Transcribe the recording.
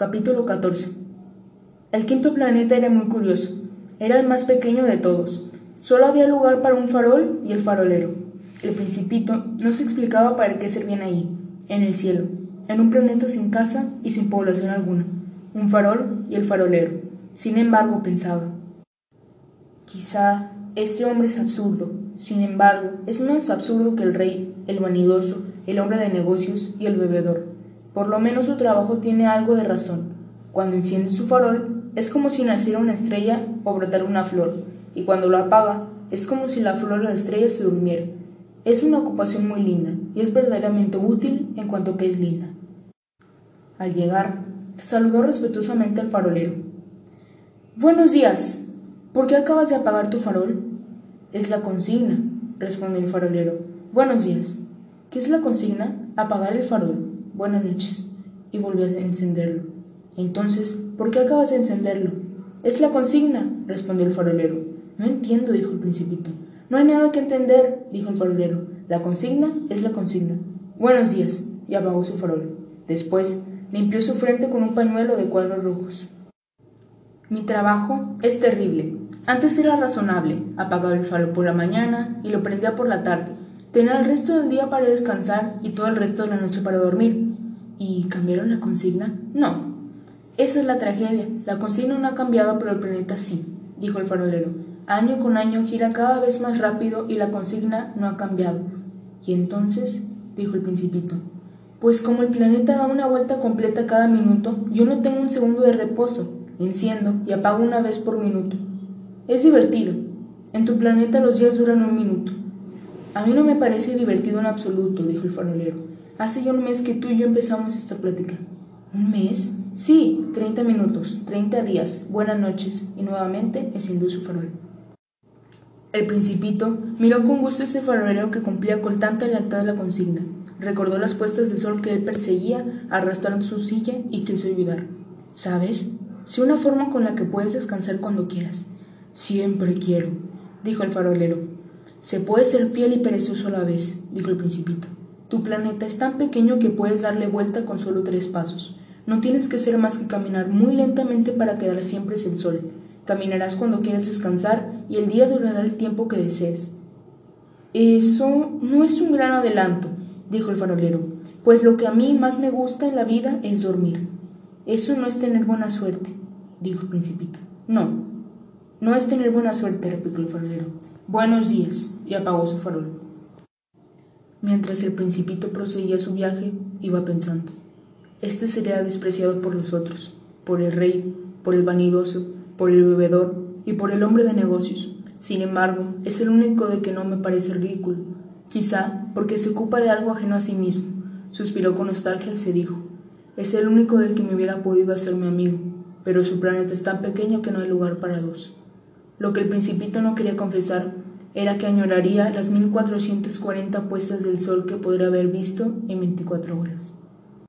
Capítulo 14 El quinto planeta era muy curioso. Era el más pequeño de todos. Solo había lugar para un farol y el farolero. El principito no se explicaba para qué servían ahí, en el cielo, en un planeta sin casa y sin población alguna. Un farol y el farolero. Sin embargo, pensaba. Quizá este hombre es absurdo. Sin embargo, es menos absurdo que el rey, el vanidoso, el hombre de negocios y el bebedor. Por lo menos su trabajo tiene algo de razón. Cuando enciende su farol, es como si naciera una estrella o brotara una flor, y cuando lo apaga, es como si la flor o la estrella se durmiera. Es una ocupación muy linda, y es verdaderamente útil en cuanto que es linda. Al llegar, saludó respetuosamente al farolero. Buenos días. ¿Por qué acabas de apagar tu farol? Es la consigna, respondió el farolero. Buenos días. ¿Qué es la consigna? Apagar el farol. Buenas noches. Y volvió a encenderlo. Entonces, ¿por qué acabas de encenderlo? Es la consigna, respondió el farolero. No entiendo, dijo el principito. No hay nada que entender, dijo el farolero. La consigna es la consigna. Buenos días. Y apagó su farol. Después, limpió su frente con un pañuelo de cuadros rojos. Mi trabajo es terrible. Antes era razonable. Apagaba el farol por la mañana y lo prendía por la tarde. Tenía el resto del día para descansar y todo el resto de la noche para dormir. ¿Y cambiaron la consigna? No. Esa es la tragedia. La consigna no ha cambiado, pero el planeta sí, dijo el farolero. Año con año gira cada vez más rápido y la consigna no ha cambiado. ¿Y entonces? dijo el principito. Pues como el planeta da una vuelta completa cada minuto, yo no tengo un segundo de reposo. Enciendo y apago una vez por minuto. Es divertido. En tu planeta los días duran un minuto. A mí no me parece divertido en absoluto, dijo el farolero. Hace ya un mes que tú y yo empezamos esta plática. ¿Un mes? Sí, treinta minutos, treinta días, buenas noches, y nuevamente encendió su farol. El principito miró con gusto ese farolero que cumplía con tanta lealtad la consigna. Recordó las puestas de sol que él perseguía arrastrando su silla y quiso ayudar. ¿Sabes? Si una forma con la que puedes descansar cuando quieras. Siempre quiero, dijo el farolero. Se puede ser fiel y perezoso a la vez, dijo el principito. Tu planeta es tan pequeño que puedes darle vuelta con solo tres pasos. No tienes que ser más que caminar muy lentamente para quedar siempre sin sol. Caminarás cuando quieras descansar y el día durará el tiempo que desees. Eso no es un gran adelanto, dijo el farolero, pues lo que a mí más me gusta en la vida es dormir. Eso no es tener buena suerte, dijo el principito. No, no es tener buena suerte, replicó el farolero. Buenos días, y apagó su farol. Mientras el principito proseguía su viaje, iba pensando. Este sería despreciado por los otros, por el rey, por el vanidoso, por el bebedor y por el hombre de negocios. Sin embargo, es el único de que no me parece ridículo. Quizá porque se ocupa de algo ajeno a sí mismo. Suspiró con nostalgia y se dijo, es el único del que me hubiera podido hacer mi amigo, pero su planeta es tan pequeño que no hay lugar para dos. Lo que el principito no quería confesar era que añoraría las 1440 puestas del sol que podría haber visto en 24 horas.